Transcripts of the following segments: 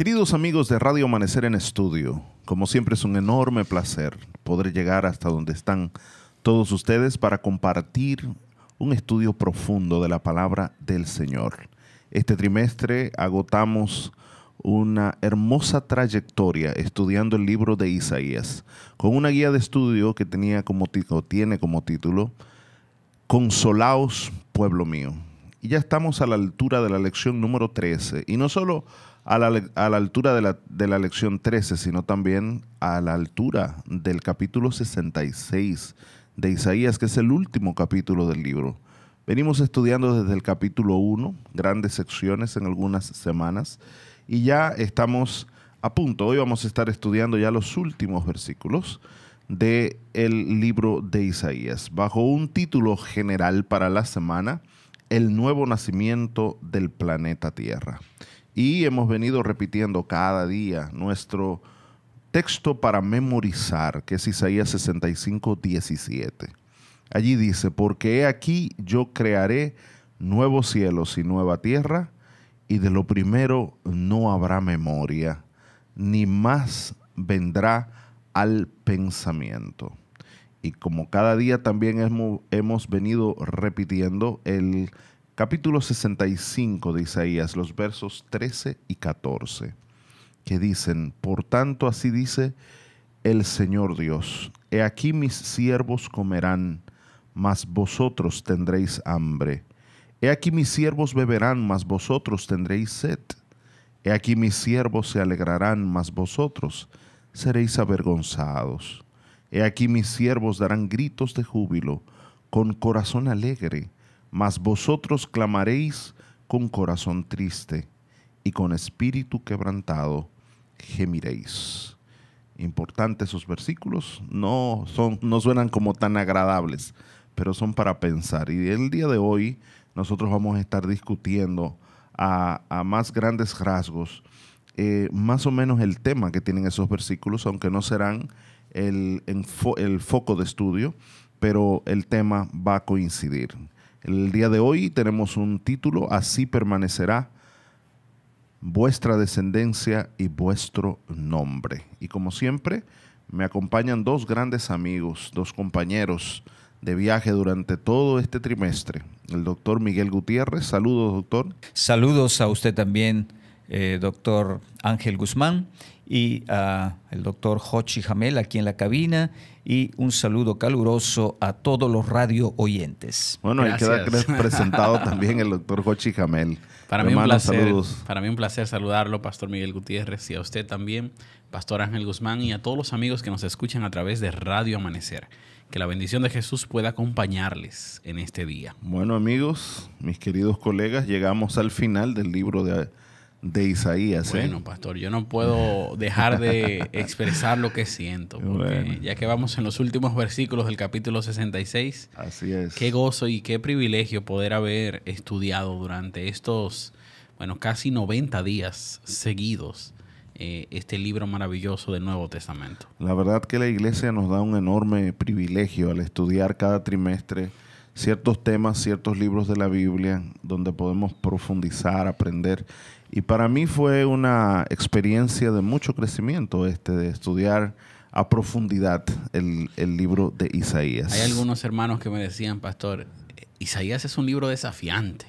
Queridos amigos de Radio Amanecer en Estudio, como siempre es un enorme placer poder llegar hasta donde están todos ustedes para compartir un estudio profundo de la palabra del Señor. Este trimestre agotamos una hermosa trayectoria estudiando el libro de Isaías, con una guía de estudio que tenía como tiene como título Consolaos, pueblo mío. Y ya estamos a la altura de la lección número 13, y no solo a la, altura de la, de la lección 13, sino también a la altura del capítulo 66 de Isaías, que es el último capítulo del libro. Venimos estudiando desde el capítulo 1, grandes secciones en algunas semanas, y ya estamos a punto. Hoy vamos a estar estudiando ya los últimos versículos del el libro de Isaías, bajo un título general para la semana, El nuevo nacimiento del planeta Tierra. Y hemos venido repitiendo cada día nuestro texto para memorizar, que es Isaías 65, 17. Allí dice, porque he aquí yo crearé nuevos cielos y nueva tierra, y de lo primero no habrá memoria, ni más vendrá al pensamiento. Y como cada día también hemos, hemos venido repitiendo el capítulo 65 de Isaías, los versos 13 y 14 que dicen, por tanto así dice el Señor Dios, he aquí mis siervos comerán, mas vosotros tendréis hambre. He aquí mis siervos beberán, mas vosotros tendréis sed. He aquí mis siervos se alegrarán, mas vosotros seréis avergonzados. He aquí mis siervos darán gritos de júbilo, con corazón alegre, mas vosotros clamaréis con corazón triste y con espíritu quebrantado gemiréis. Importantes esos versículos, no, son, no suenan como tan agradables, pero son para pensar. Y el día de hoy nosotros vamos a estar discutiendo a, más grandes rasgos eh, más o menos el tema que tienen esos versículos, aunque no serán el, el foco de estudio, pero el tema va a coincidir. El día de hoy tenemos un título, Así permanecerá vuestra descendencia y vuestro nombre. Y como siempre, me acompañan dos grandes amigos, dos compañeros de viaje durante todo este trimestre. El doctor Miguel Gutiérrez. Saludos, doctor. Saludos a usted también, eh, doctor Ángel Guzmán, y a el doctor Jochi Jamel aquí en la cabina. Y un saludo caluroso a todos los radio oyentes. Bueno, ahí queda presentado también el doctor Jochi Jamel. Para mí, un placer, para mí un placer saludarlo, Pastor Miguel Gutiérrez, y a usted también, Pastor Ángel Guzmán, y a todos los amigos que nos escuchan a través de Radio Amanecer. Que la bendición de Jesús pueda acompañarles en este día. Bueno, amigos, mis queridos colegas, llegamos al final del libro de, de Isaías. ¿eh? Bueno, pastor, yo no puedo dejar de expresar lo que siento, porque ya que vamos en los últimos versículos del capítulo 66, así es. Qué gozo y qué privilegio poder haber estudiado durante estos, bueno, casi 90 días seguidos eh, este libro maravilloso del Nuevo Testamento. La verdad que la iglesia nos da un enorme privilegio al estudiar cada trimestre ciertos temas, ciertos libros de la Biblia, donde podemos profundizar, aprender y para mí fue una experiencia de mucho crecimiento este de estudiar a profundidad el, libro de Isaías. Hay algunos hermanos que me decían, pastor, Isaías es un libro desafiante,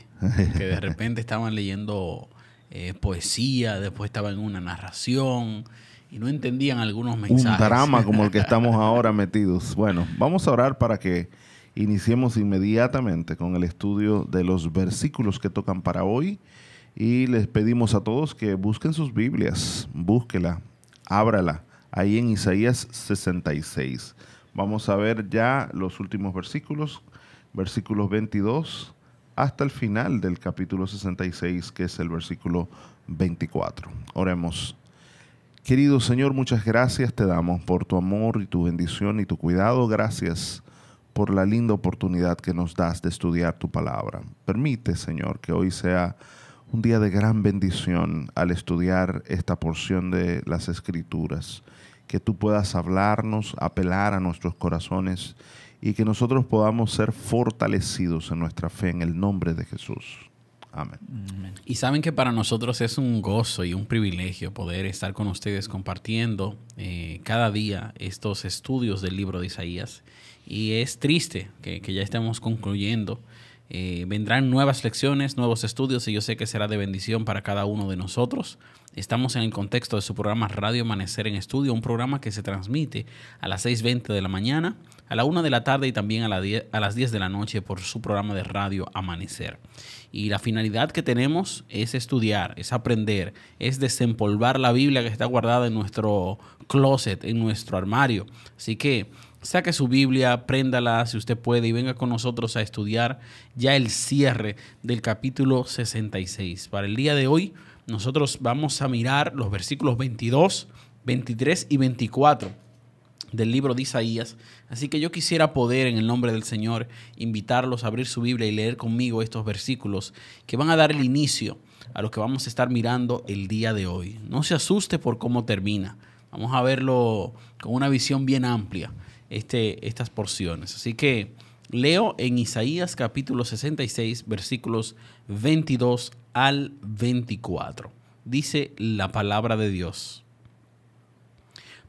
que de repente estaban leyendo eh, poesía, después estaban en una narración y no entendían algunos mensajes. Un drama como el que estamos ahora metidos. Bueno, vamos a orar para que iniciemos inmediatamente con el estudio de los versículos que tocan para hoy y les pedimos a todos que busquen sus Biblias, búsquela, ábrala, ahí en Isaías 66. Vamos a ver ya los últimos versículos, versículos 22 hasta el final del capítulo 66, que es el versículo 24. Oremos. Querido Señor, muchas gracias te damos por tu amor y tu bendición y tu cuidado. Gracias por la linda oportunidad que nos das de estudiar tu palabra. Permite, Señor, que hoy sea un día de gran bendición al estudiar esta porción de las escrituras, que tú puedas hablarnos, apelar a nuestros corazones y que nosotros podamos ser fortalecidos en nuestra fe en el nombre de Jesús. Amén. Y saben que para nosotros es un gozo y un privilegio poder estar con ustedes compartiendo eh, cada día estos estudios del libro de Isaías. Y es triste que, ya estemos concluyendo. Eh, vendrán nuevas lecciones, nuevos estudios y yo sé que será de bendición para cada uno de nosotros. Estamos en el contexto de su programa Radio Amanecer en Estudio, un programa que se transmite a las 6.20 de la mañana, a la 1 de la tarde y también a, a las 10 de la noche por su programa de Radio Amanecer. Y la finalidad que tenemos es estudiar, es aprender, es desempolvar la Biblia que está guardada en nuestro closet, en nuestro armario. Así que saque su Biblia, préndala si usted puede y venga con nosotros a estudiar ya el cierre del capítulo 66. Para el día de hoy, nosotros vamos a mirar los versículos 22, 23 y 24 del libro de Isaías. Así que yo quisiera poder, en el nombre del Señor, invitarlos a abrir su Biblia y leer conmigo estos versículos que van a dar el inicio a lo que vamos a estar mirando el día de hoy. No se asuste por cómo termina. Vamos a verlo con una visión bien amplia, este, estas porciones. Así que leo en Isaías capítulo 66, versículos 22 al 24. Dice la palabra de Dios.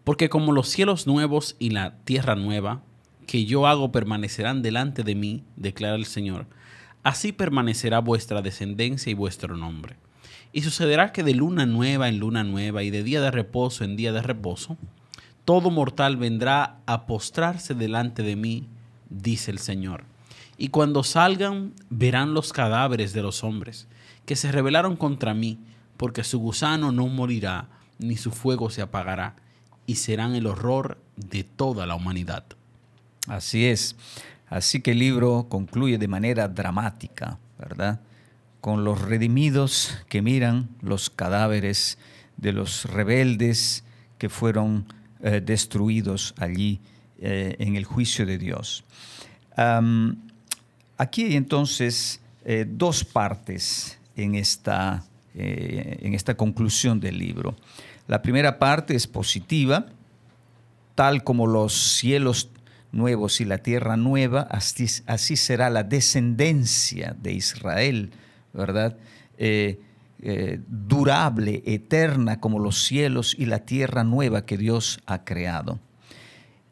Porque como los cielos nuevos y la tierra nueva, que yo hago permanecerán delante de mí, declara el Señor, así permanecerá vuestra descendencia y vuestro nombre. Y sucederá que de luna nueva en luna nueva y de día de reposo en día de reposo, todo mortal vendrá a postrarse delante de mí, dice el Señor. Y cuando salgan, verán los cadáveres de los hombres, que se rebelaron contra mí, porque su gusano no morirá, ni su fuego se apagará y serán el horror de toda la humanidad. Así es. Así que el libro concluye de manera dramática, ¿verdad? Con los redimidos que miran los cadáveres de los rebeldes que fueron eh, destruidos allí eh, en el juicio de Dios. aquí hay entonces eh, dos partes en esta, en esta conclusión del libro. La primera parte es positiva, tal como los cielos nuevos y la tierra nueva, así, será la descendencia de Israel, ¿verdad? Eh, durable, eterna, como los cielos y la tierra nueva que Dios ha creado.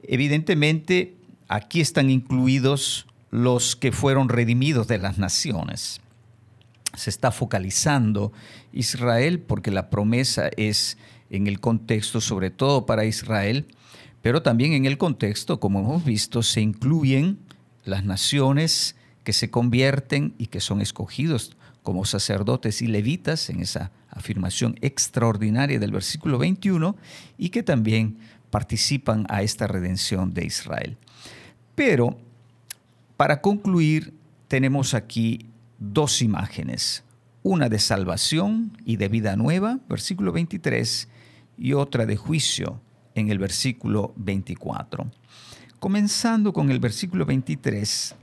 Evidentemente, aquí están incluidos los que fueron redimidos de las naciones. Se está focalizando Israel porque la promesa es en el contexto, sobre todo para Israel, pero también en el contexto, como hemos visto, se incluyen las naciones que se convierten y que son escogidos como sacerdotes y levitas en esa afirmación extraordinaria del versículo 21 y que también participan a esta redención de Israel. Pero para concluir tenemos aquí dos imágenes, una de salvación y de vida nueva, versículo 23, y otra de juicio en el versículo 24. Comenzando con el versículo 23,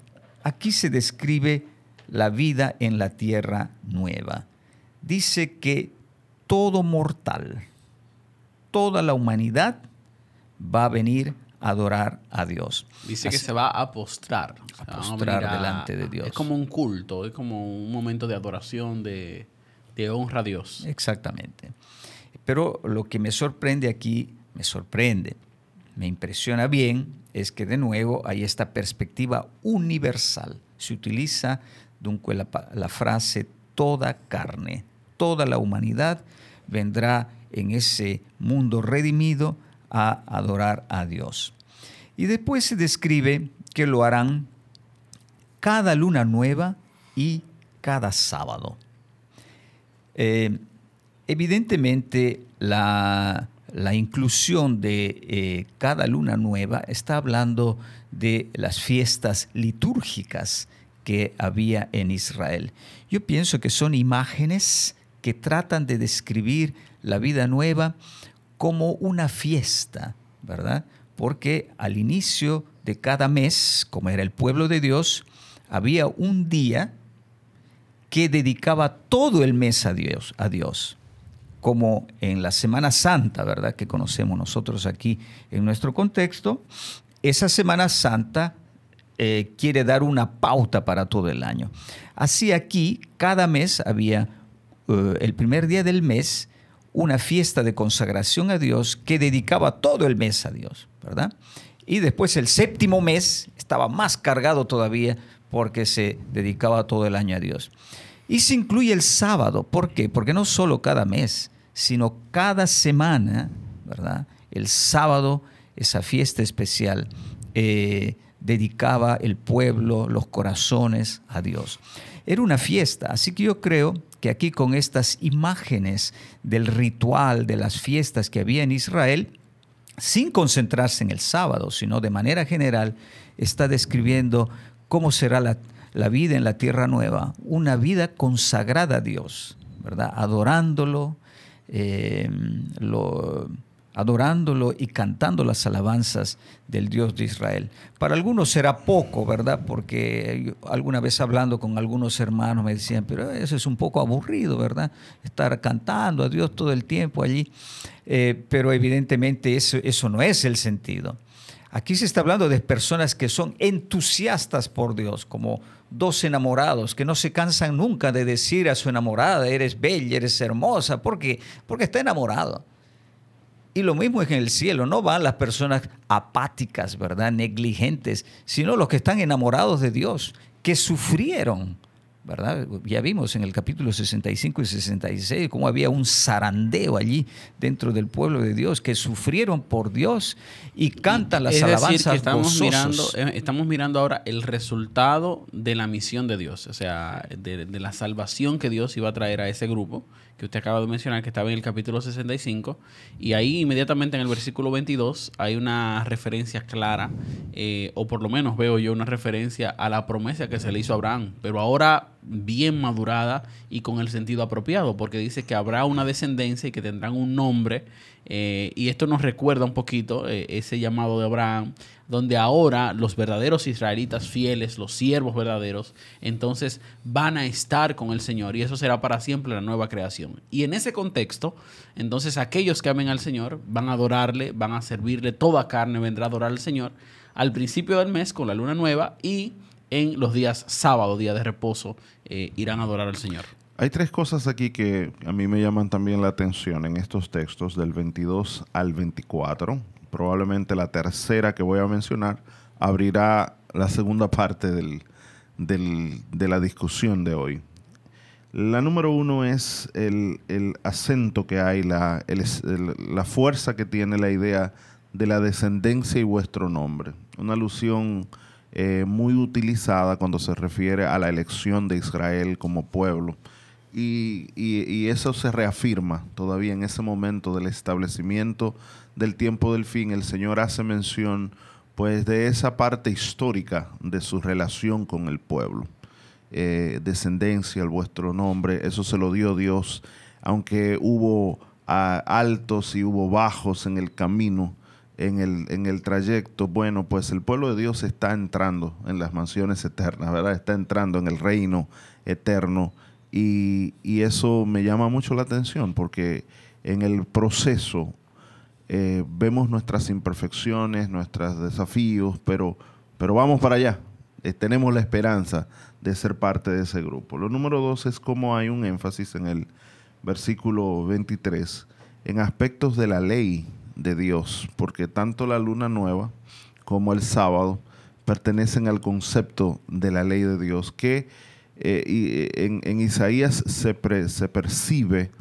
aquí se describe la vida en la tierra nueva. Dice que todo mortal, toda la humanidad va a venir a adorar a Dios. Dice que se va a postrar. A postrar delante de Dios. Es como un culto, es como un momento de adoración, de, de honra a Dios. Exactamente. Pero lo que me sorprende aquí, me sorprende, me impresiona bien, es que de nuevo hay esta perspectiva universal. Se utiliza la, la frase toda carne, toda la humanidad vendrá en ese mundo redimido a adorar a Dios. Y después se describe que lo harán cada luna nueva y cada sábado. Eh, Evidentemente, la, inclusión de eh, cada luna nueva está hablando de las fiestas litúrgicas que había en Israel. Yo pienso que son imágenes que tratan de describir la vida nueva como una fiesta, ¿verdad? Porque al inicio de cada mes, como era el pueblo de Dios, había un día que dedicaba todo el mes a Dios, a Dios como en la Semana Santa, ¿verdad? Que conocemos nosotros aquí en nuestro contexto, esa Semana Santa eh, quiere dar una pauta para todo el año. Así aquí, cada mes había eh, el primer día del mes una fiesta de consagración a Dios que dedicaba todo el mes a Dios, ¿verdad? Y después el séptimo mes estaba más cargado todavía porque se dedicaba todo el año a Dios. Y se incluye el sábado. ¿Por qué? Porque no solo cada mes, sino cada semana, ¿verdad? El sábado, esa fiesta especial, eh, dedicaba el pueblo, los corazones a Dios. Era una fiesta, así que yo creo que aquí con estas imágenes del ritual, de las fiestas que había en Israel, sin concentrarse en el sábado, sino de manera general, está describiendo cómo será la, vida en la tierra nueva, una vida consagrada a Dios, ¿verdad? Adorándolo, eh, lo, adorándolo y cantando las alabanzas del Dios de Israel. Para algunos será poco, ¿verdad? Porque alguna vez hablando con algunos hermanos me decían, pero eso es un poco aburrido, ¿verdad? Estar cantando a Dios todo el tiempo allí. Eh, pero evidentemente eso, eso no es el sentido. Aquí se está hablando de personas que son entusiastas por Dios, como dos enamorados que no se cansan nunca de decir a su enamorada, eres bella, eres hermosa, porque porque está enamorado. Y lo mismo es en el cielo, no van las personas apáticas, ¿verdad? Negligentes, sino los que están enamorados de Dios, que sufrieron ¿verdad? Ya vimos en el capítulo 65 y 66 cómo había un zarandeo allí dentro del pueblo de Dios que sufrieron por Dios y cantan las alabanzas estamos mirando eh, estamos mirando ahora el resultado de la misión de Dios, o sea, de, de la salvación que Dios iba a traer a ese grupo que usted acaba de mencionar, que estaba en el capítulo 65, y ahí inmediatamente en el versículo 22 hay una referencia clara, eh, o por lo menos veo yo una referencia a la promesa que se le hizo a Abraham, pero ahora bien madurada y con el sentido apropiado, porque dice que habrá una descendencia y que tendrán un nombre eh, y esto nos recuerda un poquito eh, ese llamado de Abraham, donde ahora los verdaderos israelitas fieles, los siervos verdaderos, entonces van a estar con el Señor y eso será para siempre la nueva creación. Y en ese contexto, entonces aquellos que amen al Señor van a adorarle, van a servirle, toda carne vendrá a adorar al Señor al principio del mes con la luna nueva y en los días sábado, día de reposo, eh, irán a adorar al Señor. Hay tres cosas aquí que a mí me llaman también la atención en estos textos del 22 al 24. Probablemente la tercera que voy a mencionar abrirá la segunda parte del, de la discusión de hoy. La número uno es el, acento que hay, la, la fuerza que tiene la idea de la descendencia y vuestro nombre. Una alusión eh, muy utilizada cuando se refiere a la elección de Israel como pueblo y, eso se reafirma todavía en ese momento del establecimiento del tiempo del fin. El Señor hace mención pues de esa parte histórica de su relación con el pueblo. Eh, descendencia, vuestro nombre, eso se lo dio Dios, aunque hubo ah, altos y hubo bajos en el camino, en el, en el trayecto, bueno, pues el pueblo de Dios está entrando en las mansiones eternas, ¿verdad? Está entrando en el reino eterno y, eso me llama mucho la atención porque en el proceso eh, vemos nuestras imperfecciones, nuestros desafíos, pero, pero vamos para allá. Eh, tenemos la esperanza de ser parte de ese grupo. Lo número dos es cómo hay un énfasis en el versículo 23 en aspectos de la ley de Dios, porque tanto la luna nueva como el sábado pertenecen al concepto de la ley de Dios, que eh, y eh, en, Isaías se, se percibe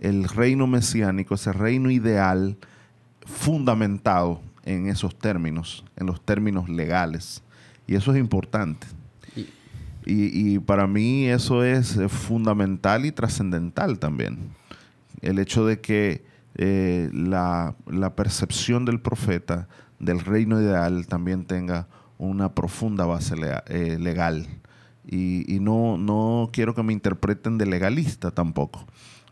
el reino mesiánico, ese reino ideal fundamentado en esos términos, en los términos legales. Y eso es importante. Y, para mí eso es fundamental y trascendental también. El hecho de que eh, la, percepción del profeta del reino ideal también tenga una profunda base legal y, no, no quiero que me interpreten de legalista tampoco,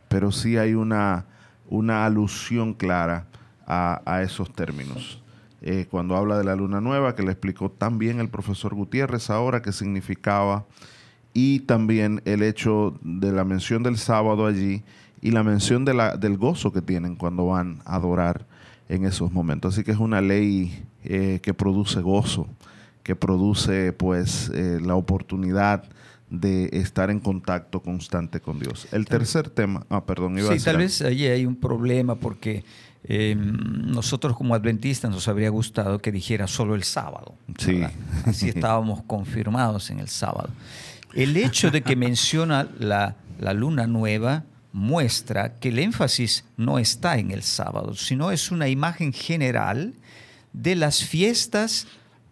pero sí hay una, una alusión clara a, esos términos. Eh, cuando habla de la luna nueva, que le explicó también el profesor Gutiérrez ahora qué significaba, y también el hecho de la mención del sábado allí y la mención de la, del gozo que tienen cuando van a adorar en esos momentos. Así que es una ley eh, que produce gozo que produce pues eh, la oportunidad de estar en contacto constante con Dios. El tercer tema, ah, perdón, iba sí, tal vez allí hay un problema porque em, nosotros como adventistas nos habría gustado que dijera solo el sábado. Sí. Así estábamos confirmados en el sábado. El hecho de que menciona la, la luna nueva muestra que el énfasis no está en el sábado, sino es una imagen general de las fiestas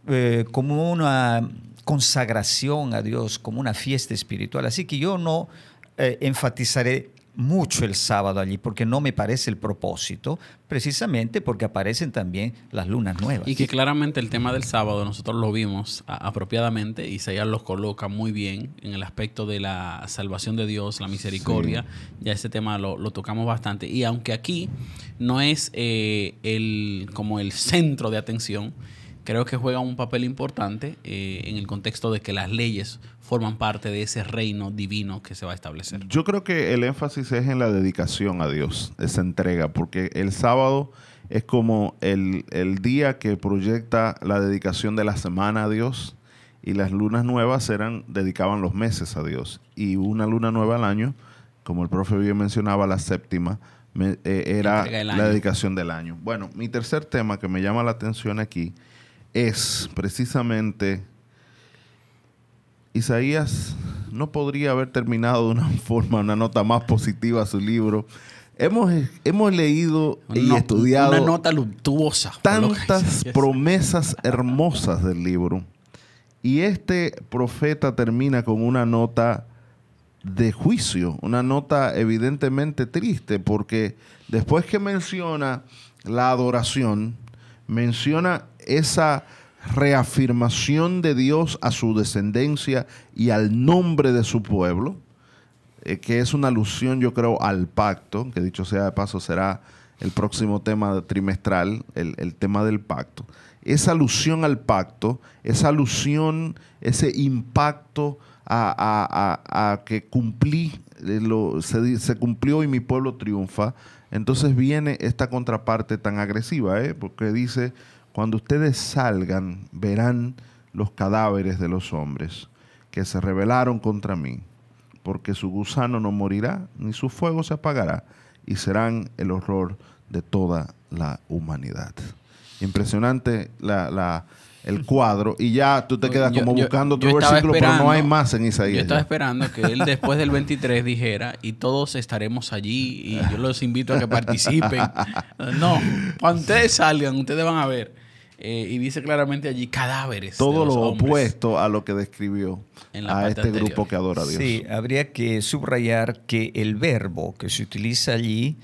eh, como una consagración a Dios, como una fiesta espiritual. Así que yo no eh, enfatizaré mucho el sábado allí, porque no me parece el propósito, precisamente porque aparecen también las lunas nuevas. Y que claramente el tema del sábado nosotros lo vimos apropiadamente, Isaías los coloca muy bien en el aspecto de la salvación de Dios, la misericordia, ya ese tema lo, tocamos bastante. Y aunque aquí no es eh, el, como el centro de atención, creo que juega un papel importante eh, en el contexto de que las leyes forman parte de ese reino divino que se va a establecer. Yo creo que el énfasis es en la dedicación a Dios, esa entrega, porque el sábado es como el, día que proyecta la dedicación de la semana a Dios y las lunas nuevas eran dedicaban los meses a Dios y una luna nueva al año, como el profe bien mencionaba, la séptima, eh, era la dedicación del año. Bueno, mi tercer tema que me llama la atención aquí es precisamente Isaías no podría haber terminado de una forma, una nota más positiva a su libro. Hemos, hemos leído y estudiado una nota luctuosa, tantas promesas hermosas del libro. Y este profeta termina con una nota de juicio, una nota evidentemente triste, porque después que menciona la adoración, menciona esa reafirmación de Dios a su descendencia y al nombre de su pueblo, eh, que es una alusión yo creo al pacto, que dicho sea de paso será el próximo tema trimestral, el, tema del pacto. Esa alusión al pacto, esa alusión, ese impacto a, que cumplí, eh, se, se, cumplió y mi pueblo triunfa, entonces viene esta contraparte tan agresiva, ¿eh? porque dice, cuando ustedes salgan, verán los cadáveres de los hombres que se rebelaron contra mí, porque su gusano no morirá, ni su fuego se apagará, y serán el horror de toda la humanidad. Impresionante la, el cuadro, y ya tú te quedas como buscando tu versículo, pero no hay más en Isaías. Yo estaba esperando que él después del 23 dijera, y todos estaremos allí, y yo los invito a que participen. no, cuando ustedes salgan, ustedes van a ver eh, y dice claramente allí cadáveres. Todo lo opuesto a lo que describió a este grupo que adora a Dios. Sí, habría que subrayar que el verbo que se utiliza allí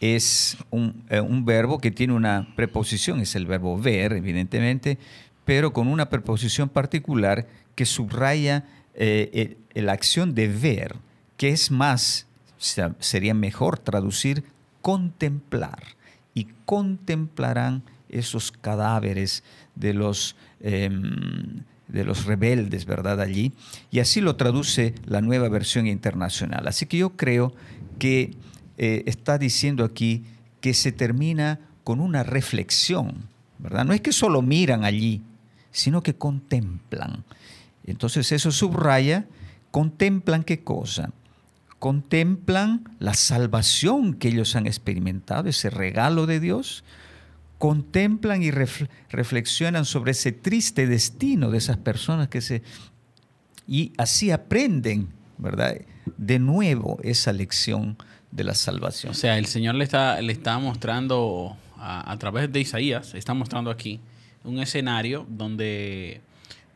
es un, eh, verbo que tiene una preposición, es el verbo ver, evidentemente, pero con una preposición particular que subraya eh, la acción de ver, que es más, sería mejor traducir contemplar. Y contemplarán esos cadáveres de los, em, de los rebeldes, ¿verdad? Allí. Y así lo traduce la nueva versión internacional. Así que yo creo que eh, está diciendo aquí que se termina con una reflexión, ¿verdad? No es que solo miran allí, sino que contemplan. Entonces eso subraya, contemplan qué cosa? Contemplan la salvación que ellos han experimentado, ese regalo de Dios, contemplan y reflexionan sobre ese triste destino de esas personas que se... Y así aprenden, ¿verdad? De nuevo esa lección de la salvación. O sea, el Señor le está, le está mostrando a, a través de Isaías, está mostrando aquí un escenario donde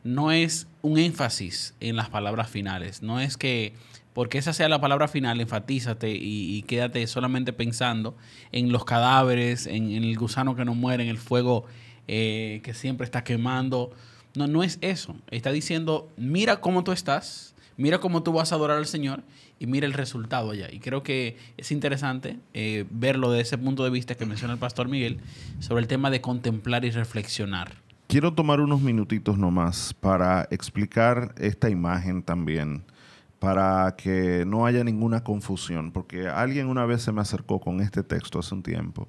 no es un énfasis en las palabras finales, no es que porque esa sea la palabra final, enfatízate y, quédate solamente pensando en los cadáveres, en, el gusano que no muere, en el fuego eh, que siempre está quemando. No, no es eso. Está diciendo, mira cómo tú estás, mira cómo tú vas a adorar al Señor y mira el resultado allá. Y creo que es interesante eh, verlo desde ese punto de vista que menciona el pastor Miguel sobre el tema de contemplar y reflexionar. Quiero tomar unos minutitos nomás para explicar esta imagen también para que no haya ninguna confusión, porque alguien una vez se me acercó con este texto hace un tiempo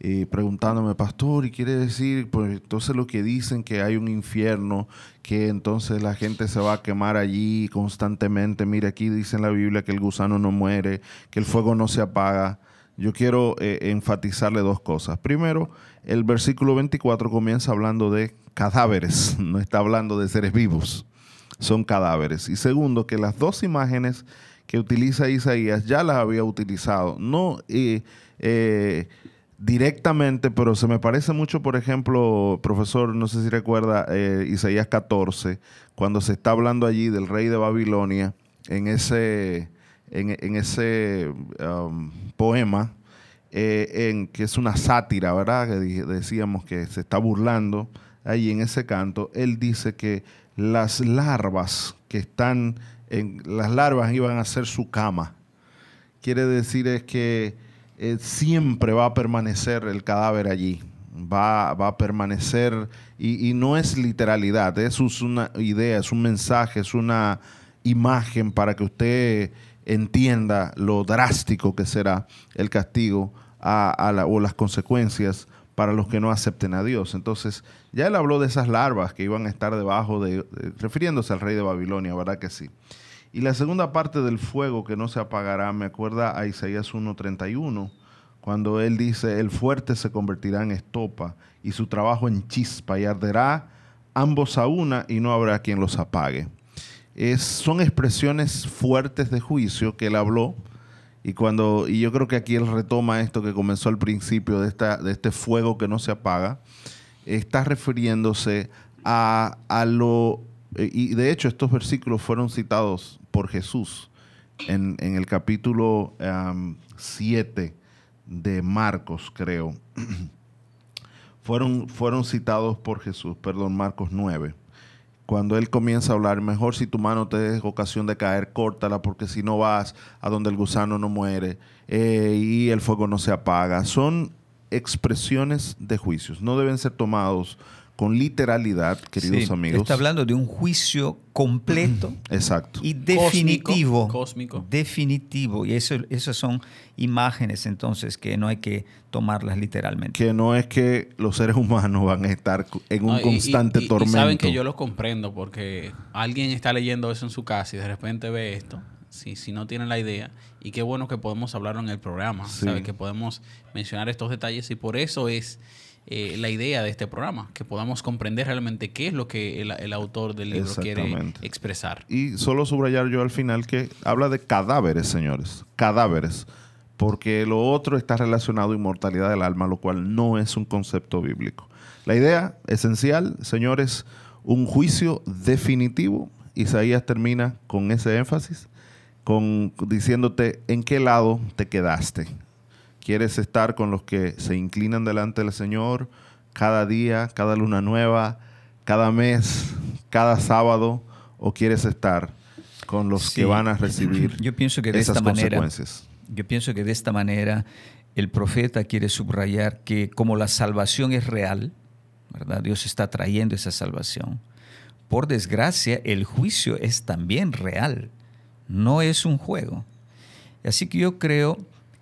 y preguntándome, pastor, ¿y quiere decir, pues entonces lo que dicen que hay un infierno, que entonces la gente se va a quemar allí constantemente? Mire, aquí dice en la Biblia que el gusano no muere, que el fuego no se apaga. Yo quiero eh, enfatizarle dos cosas. Primero, el versículo 24 comienza hablando de cadáveres, no está hablando de seres vivos, son cadáveres. Y segundo, que las dos imágenes que utiliza Isaías ya las había utilizado. No. Eh, eh, directamente, pero se me parece mucho, por ejemplo, profesor, no sé si recuerda eh, Isaías 14, cuando se está hablando allí del rey de Babilonia, en ese, en, ese um, poema, eh, en, que es una sátira, ¿verdad? Que decíamos que se está burlando ahí en ese canto, él dice que las larvas que están, en, las larvas iban a ser su cama. Quiere decir es que eh, siempre va a permanecer el cadáver allí. Va, va a permanecer, y, no es literalidad, es una idea, es un mensaje, es una imagen para que usted entienda lo drástico que será el castigo o las consecuencias para los que no acepten a Dios. Entonces, ya él habló de esas larvas que iban a estar debajo de, refiriéndose al rey de Babilonia, ¿verdad que sí? Y la segunda parte del fuego que no se apagará me acuerda a Isaías 1.31, cuando él dice, el fuerte se convertirá en estopa y su trabajo en chispa y arderá ambos a una y no habrá quien los apague. Son expresiones fuertes de juicio que él habló y cuando y yo creo que aquí él retoma esto que comenzó al principio de, esta, de este fuego que no se apaga, está refiriéndose a, a lo y de hecho estos versículos fueron citados por Jesús en, el capítulo 7 de Marcos, creo. fueron, fueron citados por Jesús, perdón, Marcos 9. Cuando él comienza a hablar, mejor si tu mano te es ocasión de caer, córtala, porque si no vas a donde el gusano no muere eh, y el fuego no se apaga. Son expresiones de juicios, no deben ser tomados con literalidad, queridos amigos. Está hablando de un juicio completo Exacto. y definitivo. Cósmico. Definitivo. Y eso, esas son imágenes entonces que no hay que tomarlas literalmente. Que no es que los seres humanos van a estar en un constante tormento. Y saben que yo lo comprendo porque alguien está leyendo eso en su casa y de repente ve esto. Si, si no tienen la idea. Y qué bueno que podemos hablarlo en el programa. ¿sabe? Que podemos mencionar estos detalles y por eso es eh, la idea de este programa, que podamos comprender realmente qué es lo que el, autor del libro quiere expresar. Y solo subrayar yo al final que habla de cadáveres, señores, cadáveres, porque lo otro está relacionado a inmortalidad del alma, lo cual no es un concepto bíblico. La idea esencial, señores, un juicio definitivo. Isaías termina con ese énfasis, con diciéndote en qué lado te quedaste ¿Quieres estar con los que se inclinan delante del Señor cada día, cada luna nueva, cada mes, cada sábado? ¿O quieres estar con los que van a recibir yo pienso que de esta Manera, yo pienso que de esta manera el profeta quiere subrayar que como la salvación es real, ¿verdad? Dios está trayendo esa salvación. Por desgracia, el juicio es también real, no es un juego. Así que yo creo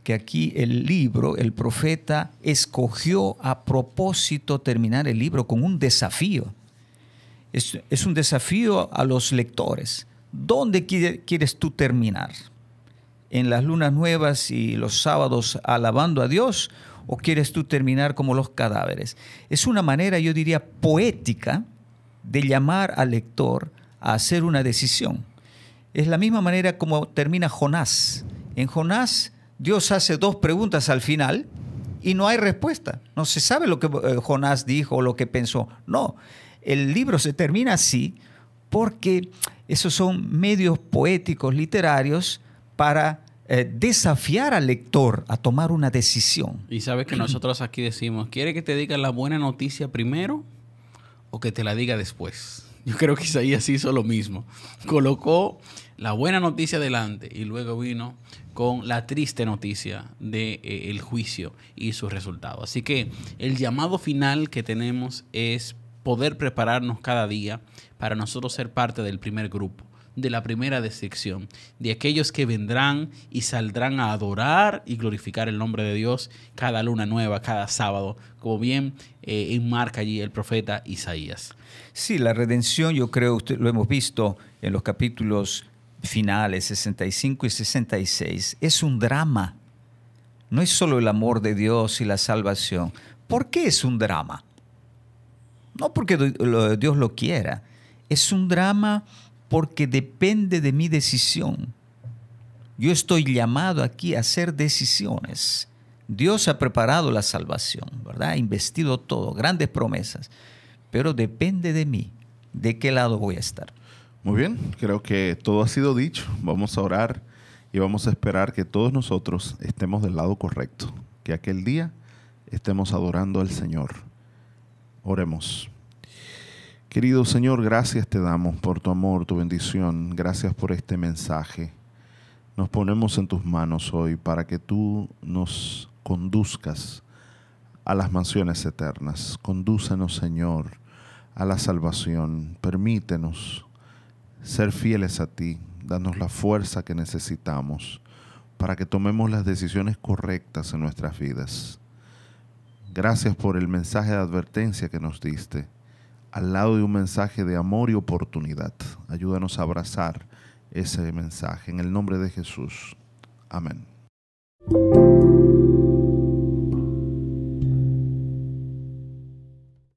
que aquí el libro, el profeta, escogió a propósito terminar el libro con un desafío. Es, un desafío a los lectores. ¿Dónde quieres tú terminar? ¿En las lunas nuevas y los sábados alabando a Dios? ¿O quieres tú terminar como los cadáveres? Es una manera, yo diría, poética de llamar al lector a hacer una decisión. Es la misma manera como termina Jonás. En Jonás Dios hace dos preguntas al final y no hay respuesta. No se sabe lo que eh, Jonás dijo o lo que pensó. No, el libro se termina así porque esos son medios poéticos, literarios, para eh, desafiar al lector a tomar una decisión. Y sabes que nosotros aquí decimos, ¿quiere que te diga la buena noticia primero o que te la diga después? Yo creo que Isaías hizo lo mismo. Colocó la buena noticia delante y luego vino con la triste noticia del de, eh, juicio y su resultado. Así que el llamado final que tenemos es poder prepararnos cada día para nosotros ser parte del primer grupo, de la primera descripción, de aquellos que vendrán y saldrán a adorar y glorificar el nombre de Dios cada luna nueva, cada sábado, como bien eh, enmarca allí el profeta Isaías. Sí, la redención yo creo, usted, lo hemos visto en los capítulos finales 65 y 66, es un drama. No es solo el amor de Dios y la salvación. ¿Por qué es un drama? No porque Dios lo quiera. Es un drama porque depende de mi decisión. Yo estoy llamado aquí a hacer decisiones. Dios ha preparado la salvación, ¿verdad? Ha investido todo, grandes promesas. Pero depende de mí, de qué lado voy a estar. Muy bien, creo que todo ha sido dicho. Vamos a orar y vamos a esperar que todos nosotros estemos del lado correcto, que aquel día estemos adorando al Señor. Oremos. Querido Señor, gracias te damos por tu amor, tu bendición. Gracias por este mensaje. Nos ponemos en tus manos hoy para que tú nos conduzcas a las mansiones eternas. Condúcenos, Señor, a la salvación. Permítenos ser fieles a ti, danos la fuerza que necesitamos para que tomemos las decisiones correctas en nuestras vidas. Gracias por el mensaje de advertencia que nos diste, al lado de un mensaje de amor y oportunidad. Ayúdanos a abrazar ese mensaje en el nombre de Jesús. Amén.